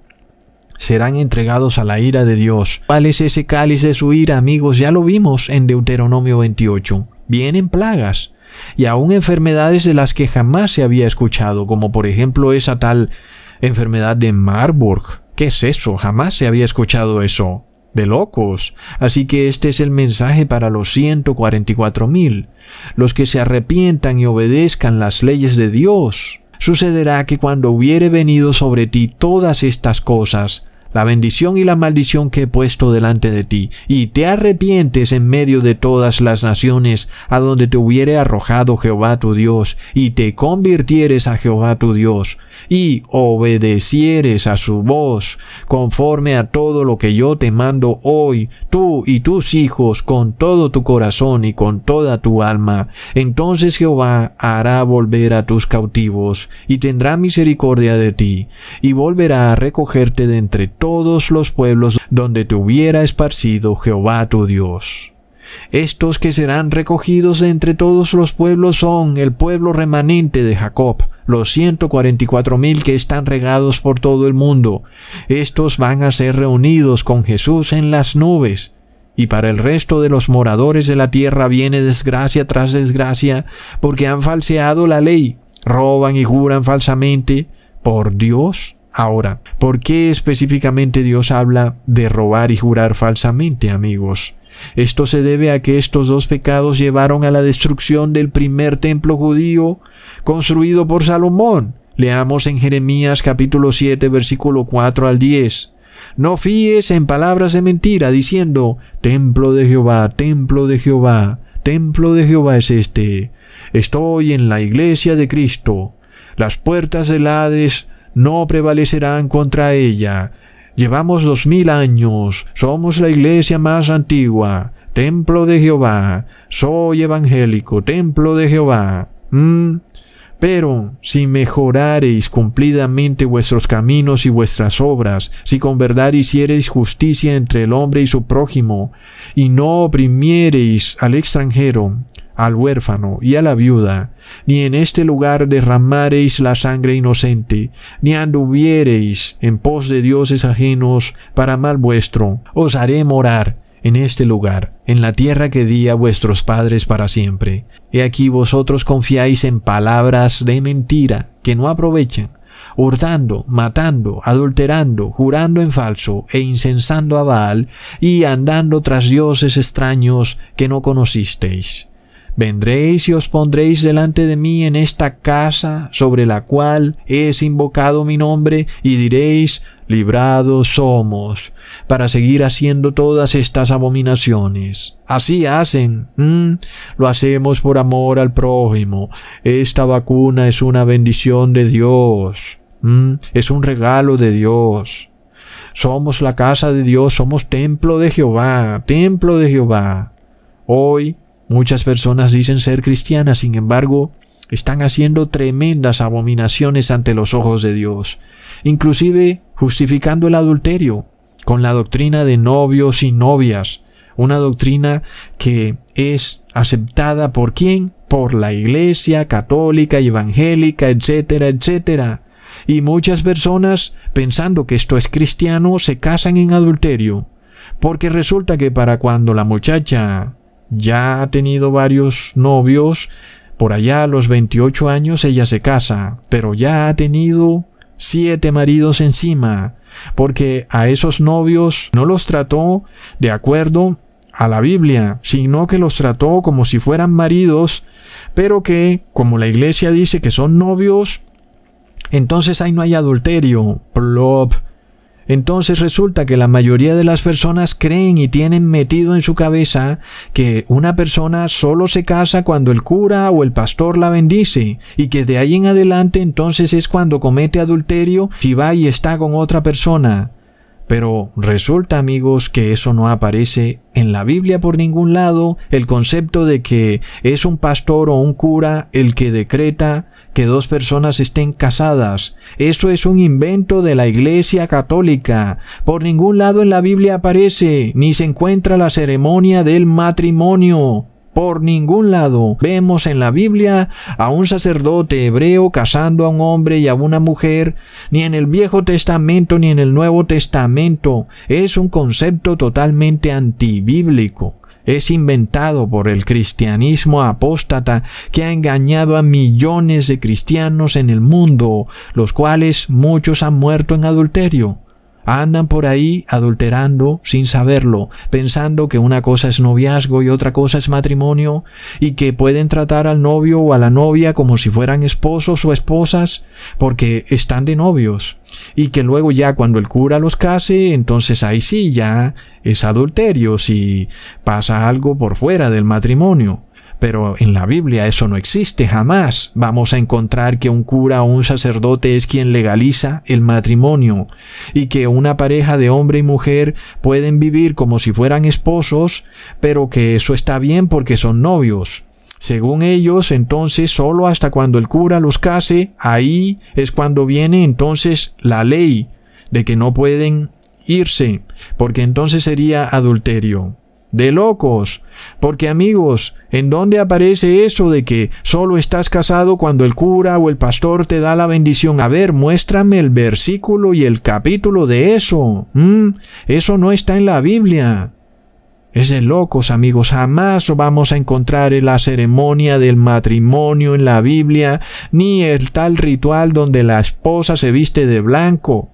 serán entregados a la ira de Dios. ¿Cuál es ese cáliz de su ira, amigos? Ya lo vimos en Deuteronomio 28. Vienen plagas y aún enfermedades de las que jamás se había escuchado, como por ejemplo esa tal enfermedad de Marburg, ¿Qué es eso? Jamás se había escuchado eso. De locos. Así que este es el mensaje para los 144 mil, los que se arrepientan y obedezcan las leyes de Dios. Sucederá que cuando hubiere venido sobre ti todas estas cosas, la bendición y la maldición que he puesto delante de ti, y te arrepientes en medio de todas las naciones a donde te hubiere arrojado Jehová tu Dios, y te convirtieres a Jehová tu Dios, y obedecieres a su voz, conforme a todo lo que yo te mando hoy, tú y tus hijos, con todo tu corazón y con toda tu alma, entonces Jehová hará volver a tus cautivos, y tendrá misericordia de ti, y volverá a recogerte de entre todos los pueblos donde te hubiera esparcido Jehová tu Dios. Estos que serán recogidos de entre todos los pueblos son el pueblo remanente de Jacob, los ciento cuatro mil que están regados por todo el mundo. Estos van a ser reunidos con Jesús en las nubes. Y para el resto de los moradores de la tierra viene desgracia tras desgracia, porque han falseado la ley, roban y juran falsamente por Dios Ahora, ¿por qué específicamente Dios habla de robar y jurar falsamente, amigos? Esto se debe a que estos dos pecados llevaron a la destrucción del primer templo judío construido por Salomón. Leamos en Jeremías capítulo 7 versículo 4 al 10. No fíes en palabras de mentira diciendo, Templo de Jehová, templo de Jehová, templo de Jehová es este. Estoy en la iglesia de Cristo. Las puertas del Hades no prevalecerán contra ella. Llevamos dos mil años, somos la iglesia más antigua, templo de Jehová, soy evangélico, templo de Jehová. ¿Mm? Pero si mejorareis cumplidamente vuestros caminos y vuestras obras, si con verdad hiciereis justicia entre el hombre y su prójimo, y no oprimiereis al extranjero, al huérfano y a la viuda, ni en este lugar derramareis la sangre inocente, ni anduviereis en pos de dioses ajenos para mal vuestro, os haré morar en este lugar, en la tierra que di a vuestros padres para siempre. He aquí vosotros confiáis en palabras de mentira que no aprovechan, hurtando, matando, adulterando, jurando en falso e incensando a Baal y andando tras dioses extraños que no conocisteis. Vendréis y os pondréis delante de mí en esta casa sobre la cual es invocado mi nombre y diréis, librados somos, para seguir haciendo todas estas abominaciones. Así hacen. Lo hacemos por amor al prójimo. Esta vacuna es una bendición de Dios. Es un regalo de Dios. Somos la casa de Dios, somos templo de Jehová, templo de Jehová. Hoy Muchas personas dicen ser cristianas, sin embargo, están haciendo tremendas abominaciones ante los ojos de Dios, inclusive justificando el adulterio con la doctrina de novios y novias, una doctrina que es aceptada por quién? Por la iglesia católica evangélica, etcétera, etcétera. Y muchas personas, pensando que esto es cristiano, se casan en adulterio, porque resulta que para cuando la muchacha ya ha tenido varios novios, por allá a los 28 años ella se casa, pero ya ha tenido siete maridos encima, porque a esos novios no los trató de acuerdo a la Biblia, sino que los trató como si fueran maridos, pero que, como la iglesia dice que son novios, entonces ahí no hay adulterio. Plop. Entonces resulta que la mayoría de las personas creen y tienen metido en su cabeza que una persona solo se casa cuando el cura o el pastor la bendice y que de ahí en adelante entonces es cuando comete adulterio si va y está con otra persona. Pero resulta amigos que eso no aparece en la Biblia por ningún lado, el concepto de que es un pastor o un cura el que decreta que dos personas estén casadas. Eso es un invento de la Iglesia Católica. Por ningún lado en la Biblia aparece, ni se encuentra la ceremonia del matrimonio. Por ningún lado vemos en la Biblia a un sacerdote hebreo casando a un hombre y a una mujer, ni en el Viejo Testamento ni en el Nuevo Testamento. Es un concepto totalmente antibíblico es inventado por el cristianismo apóstata que ha engañado a millones de cristianos en el mundo, los cuales muchos han muerto en adulterio. Andan por ahí adulterando sin saberlo, pensando que una cosa es noviazgo y otra cosa es matrimonio, y que pueden tratar al novio o a la novia como si fueran esposos o esposas, porque están de novios, y que luego ya cuando el cura los case, entonces ahí sí ya es adulterio si pasa algo por fuera del matrimonio. Pero en la Biblia eso no existe jamás. Vamos a encontrar que un cura o un sacerdote es quien legaliza el matrimonio y que una pareja de hombre y mujer pueden vivir como si fueran esposos, pero que eso está bien porque son novios. Según ellos, entonces solo hasta cuando el cura los case, ahí es cuando viene entonces la ley de que no pueden irse, porque entonces sería adulterio de locos. Porque amigos, ¿en dónde aparece eso de que solo estás casado cuando el cura o el pastor te da la bendición? A ver, muéstrame el versículo y el capítulo de eso. ¿Mm? Eso no está en la Biblia. Es de locos, amigos. Jamás vamos a encontrar en la ceremonia del matrimonio en la Biblia, ni el tal ritual donde la esposa se viste de blanco.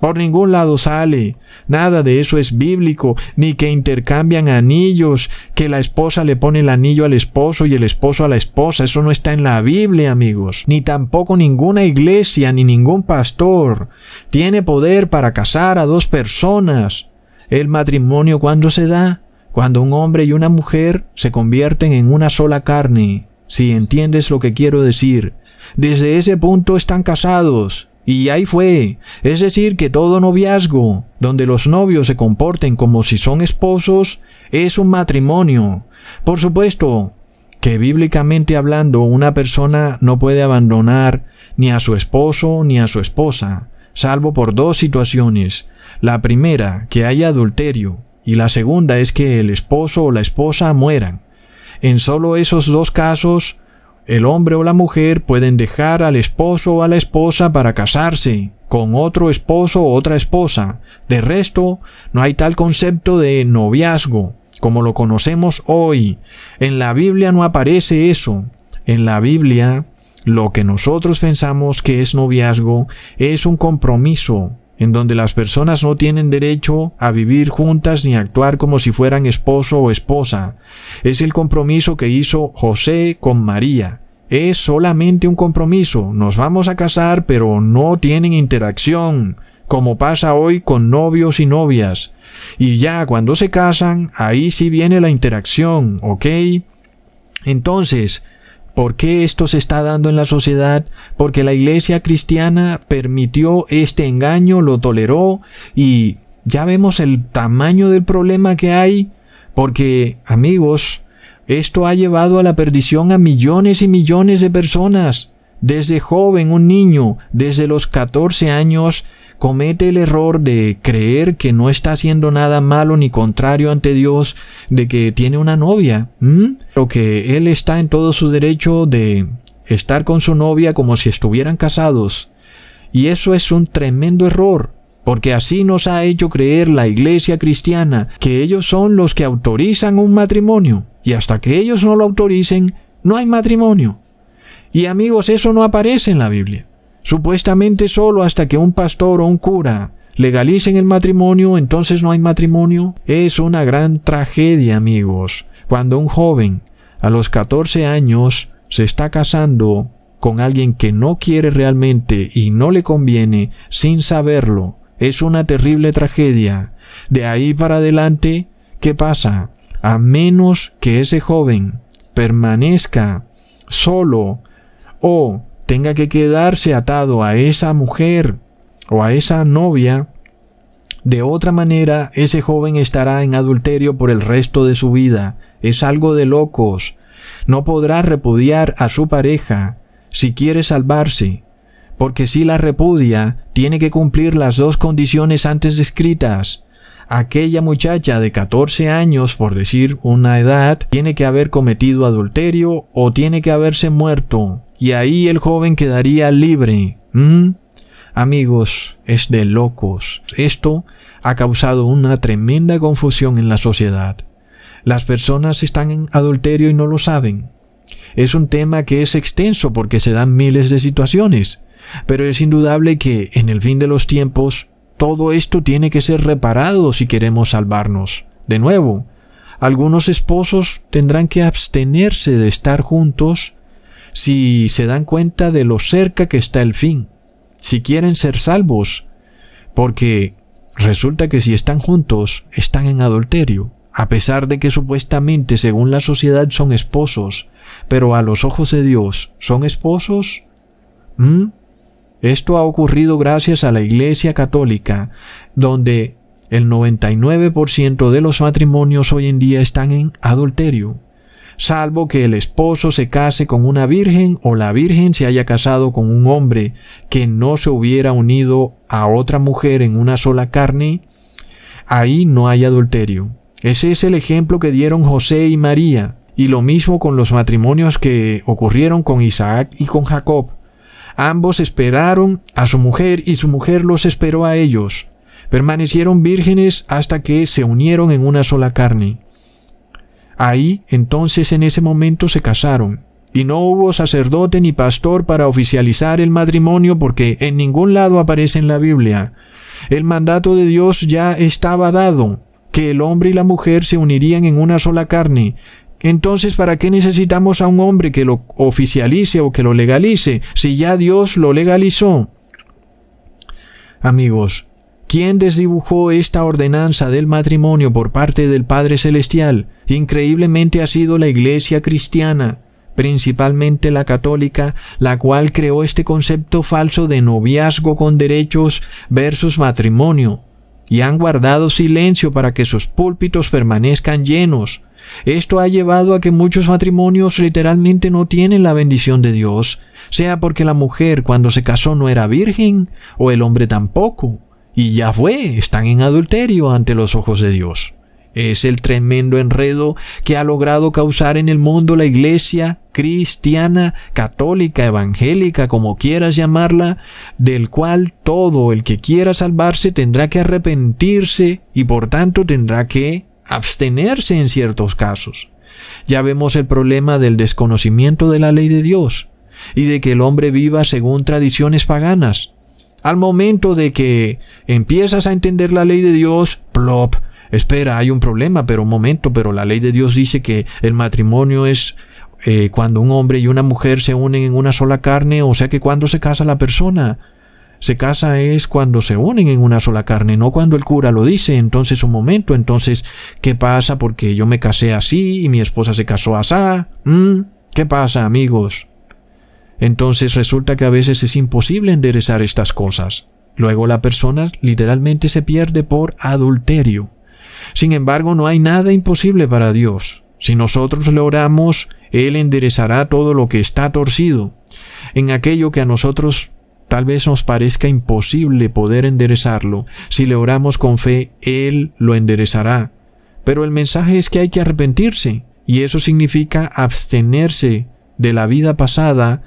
Por ningún lado sale. Nada de eso es bíblico, ni que intercambian anillos, que la esposa le pone el anillo al esposo y el esposo a la esposa. Eso no está en la Biblia, amigos. Ni tampoco ninguna iglesia, ni ningún pastor tiene poder para casar a dos personas. El matrimonio cuando se da, cuando un hombre y una mujer se convierten en una sola carne. Si entiendes lo que quiero decir. Desde ese punto están casados. Y ahí fue. Es decir, que todo noviazgo, donde los novios se comporten como si son esposos, es un matrimonio. Por supuesto, que bíblicamente hablando una persona no puede abandonar ni a su esposo ni a su esposa, salvo por dos situaciones. La primera, que haya adulterio, y la segunda es que el esposo o la esposa mueran. En solo esos dos casos, el hombre o la mujer pueden dejar al esposo o a la esposa para casarse con otro esposo o otra esposa. De resto, no hay tal concepto de noviazgo como lo conocemos hoy. En la Biblia no aparece eso. En la Biblia, lo que nosotros pensamos que es noviazgo es un compromiso, en donde las personas no tienen derecho a vivir juntas ni actuar como si fueran esposo o esposa. Es el compromiso que hizo José con María. Es solamente un compromiso. Nos vamos a casar, pero no tienen interacción, como pasa hoy con novios y novias. Y ya cuando se casan, ahí sí viene la interacción, ¿ok? Entonces, ¿Por qué esto se está dando en la sociedad? Porque la iglesia cristiana permitió este engaño, lo toleró y ya vemos el tamaño del problema que hay. Porque, amigos, esto ha llevado a la perdición a millones y millones de personas. Desde joven, un niño, desde los 14 años, comete el error de creer que no está haciendo nada malo ni contrario ante Dios, de que tiene una novia, o que él está en todo su derecho de estar con su novia como si estuvieran casados. Y eso es un tremendo error, porque así nos ha hecho creer la iglesia cristiana que ellos son los que autorizan un matrimonio, y hasta que ellos no lo autoricen, no hay matrimonio. Y amigos, eso no aparece en la Biblia. Supuestamente solo hasta que un pastor o un cura legalicen el matrimonio, entonces no hay matrimonio. Es una gran tragedia, amigos, cuando un joven a los 14 años se está casando con alguien que no quiere realmente y no le conviene sin saberlo. Es una terrible tragedia. De ahí para adelante, ¿qué pasa? A menos que ese joven permanezca solo o tenga que quedarse atado a esa mujer o a esa novia, de otra manera ese joven estará en adulterio por el resto de su vida. Es algo de locos. No podrá repudiar a su pareja si quiere salvarse, porque si la repudia, tiene que cumplir las dos condiciones antes descritas. Aquella muchacha de 14 años, por decir una edad, tiene que haber cometido adulterio o tiene que haberse muerto y ahí el joven quedaría libre. ¿Mm? Amigos, es de locos. Esto ha causado una tremenda confusión en la sociedad. Las personas están en adulterio y no lo saben. Es un tema que es extenso porque se dan miles de situaciones, pero es indudable que en el fin de los tiempos todo esto tiene que ser reparado si queremos salvarnos. De nuevo, algunos esposos tendrán que abstenerse de estar juntos si se dan cuenta de lo cerca que está el fin, si quieren ser salvos, porque resulta que si están juntos, están en adulterio, a pesar de que supuestamente según la sociedad son esposos, pero a los ojos de Dios son esposos. ¿Mm? Esto ha ocurrido gracias a la Iglesia Católica, donde el 99% de los matrimonios hoy en día están en adulterio salvo que el esposo se case con una virgen o la virgen se haya casado con un hombre que no se hubiera unido a otra mujer en una sola carne, ahí no hay adulterio. Ese es el ejemplo que dieron José y María, y lo mismo con los matrimonios que ocurrieron con Isaac y con Jacob. Ambos esperaron a su mujer y su mujer los esperó a ellos. Permanecieron vírgenes hasta que se unieron en una sola carne. Ahí, entonces, en ese momento se casaron. Y no hubo sacerdote ni pastor para oficializar el matrimonio porque en ningún lado aparece en la Biblia. El mandato de Dios ya estaba dado, que el hombre y la mujer se unirían en una sola carne. Entonces, ¿para qué necesitamos a un hombre que lo oficialice o que lo legalice si ya Dios lo legalizó? Amigos, ¿quién desdibujó esta ordenanza del matrimonio por parte del Padre Celestial? Increíblemente ha sido la Iglesia cristiana principalmente la católica, la cual creó este concepto falso de noviazgo con derechos versus matrimonio, y han guardado silencio para que sus púlpitos permanezcan llenos. Esto ha llevado a que muchos matrimonios literalmente no tienen la bendición de Dios, sea porque la mujer cuando se casó no era virgen, o el hombre tampoco, y ya fue, están en adulterio ante los ojos de Dios. Es el tremendo enredo que ha logrado causar en el mundo la iglesia cristiana, católica, evangélica, como quieras llamarla, del cual todo el que quiera salvarse tendrá que arrepentirse y por tanto tendrá que abstenerse en ciertos casos. Ya vemos el problema del desconocimiento de la ley de Dios y de que el hombre viva según tradiciones paganas. Al momento de que empiezas a entender la ley de Dios, plop, espera, hay un problema, pero un momento, pero la ley de Dios dice que el matrimonio es eh, cuando un hombre y una mujer se unen en una sola carne, o sea que cuando se casa la persona. Se casa es cuando se unen en una sola carne, no cuando el cura lo dice. Entonces, un momento, entonces, ¿qué pasa? Porque yo me casé así y mi esposa se casó así. ¿Mm? ¿Qué pasa, amigos? Entonces resulta que a veces es imposible enderezar estas cosas. Luego la persona literalmente se pierde por adulterio. Sin embargo, no hay nada imposible para Dios. Si nosotros le oramos, Él enderezará todo lo que está torcido. En aquello que a nosotros tal vez nos parezca imposible poder enderezarlo, si le oramos con fe, Él lo enderezará. Pero el mensaje es que hay que arrepentirse, y eso significa abstenerse de la vida pasada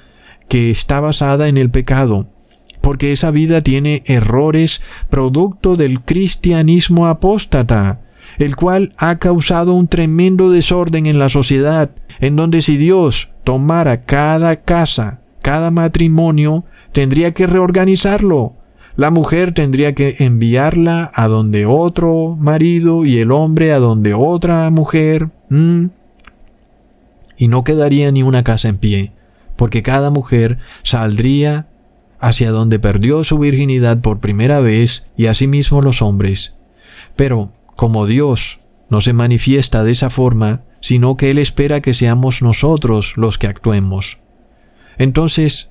que está basada en el pecado, porque esa vida tiene errores producto del cristianismo apóstata, el cual ha causado un tremendo desorden en la sociedad, en donde si Dios tomara cada casa, cada matrimonio, tendría que reorganizarlo. La mujer tendría que enviarla a donde otro marido y el hombre a donde otra mujer. Y no quedaría ni una casa en pie, porque cada mujer saldría hacia donde perdió su virginidad por primera vez y asimismo los hombres. Pero, como Dios no se manifiesta de esa forma, sino que Él espera que seamos nosotros los que actuemos. Entonces,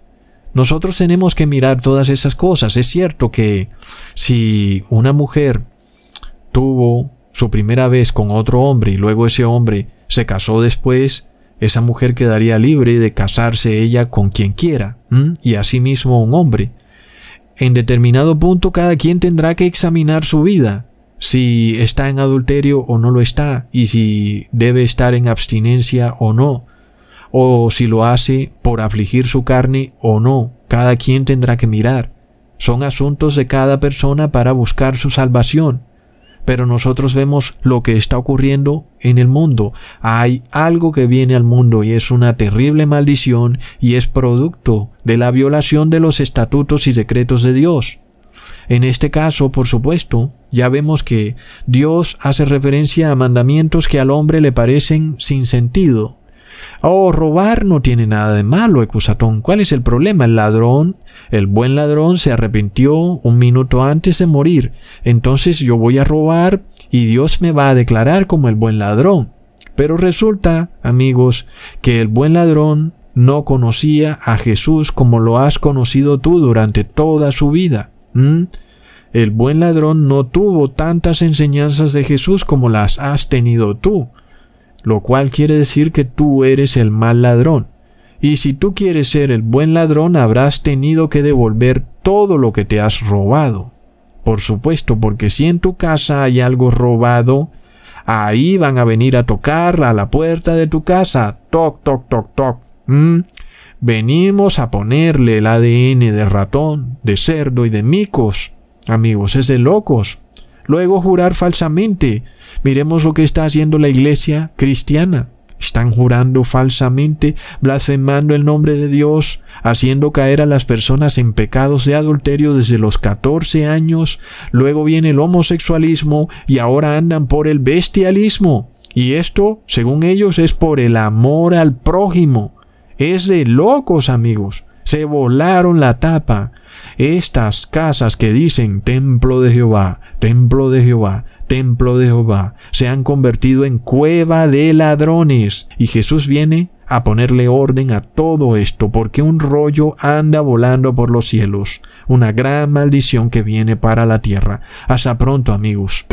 nosotros tenemos que mirar todas esas cosas. Es cierto que si una mujer tuvo su primera vez con otro hombre y luego ese hombre se casó después, esa mujer quedaría libre de casarse ella con quien quiera, y asimismo un hombre. En determinado punto cada quien tendrá que examinar su vida, si está en adulterio o no lo está, y si debe estar en abstinencia o no, o si lo hace por afligir su carne o no, cada quien tendrá que mirar. Son asuntos de cada persona para buscar su salvación pero nosotros vemos lo que está ocurriendo en el mundo. Hay algo que viene al mundo y es una terrible maldición y es producto de la violación de los estatutos y decretos de Dios. En este caso, por supuesto, ya vemos que Dios hace referencia a mandamientos que al hombre le parecen sin sentido, Oh, robar no tiene nada de malo, Ecusatón. ¿Cuál es el problema? El ladrón, el buen ladrón se arrepintió un minuto antes de morir. Entonces yo voy a robar y Dios me va a declarar como el buen ladrón. Pero resulta, amigos, que el buen ladrón no conocía a Jesús como lo has conocido tú durante toda su vida. El buen ladrón no tuvo tantas enseñanzas de Jesús como las has tenido tú lo cual quiere decir que tú eres el mal ladrón. Y si tú quieres ser el buen ladrón, habrás tenido que devolver todo lo que te has robado. Por supuesto, porque si en tu casa hay algo robado, ahí van a venir a tocar a la puerta de tu casa. Toc, toc, toc, toc. ¿Mm? Venimos a ponerle el ADN de ratón, de cerdo y de micos. Amigos, es de locos. Luego jurar falsamente. Miremos lo que está haciendo la iglesia cristiana. Están jurando falsamente, blasfemando el nombre de Dios, haciendo caer a las personas en pecados de adulterio desde los 14 años. Luego viene el homosexualismo y ahora andan por el bestialismo. Y esto, según ellos, es por el amor al prójimo. Es de locos, amigos. Se volaron la tapa. Estas casas que dicen templo de Jehová, templo de Jehová, templo de Jehová, se han convertido en cueva de ladrones. Y Jesús viene a ponerle orden a todo esto, porque un rollo anda volando por los cielos, una gran maldición que viene para la tierra. Hasta pronto amigos.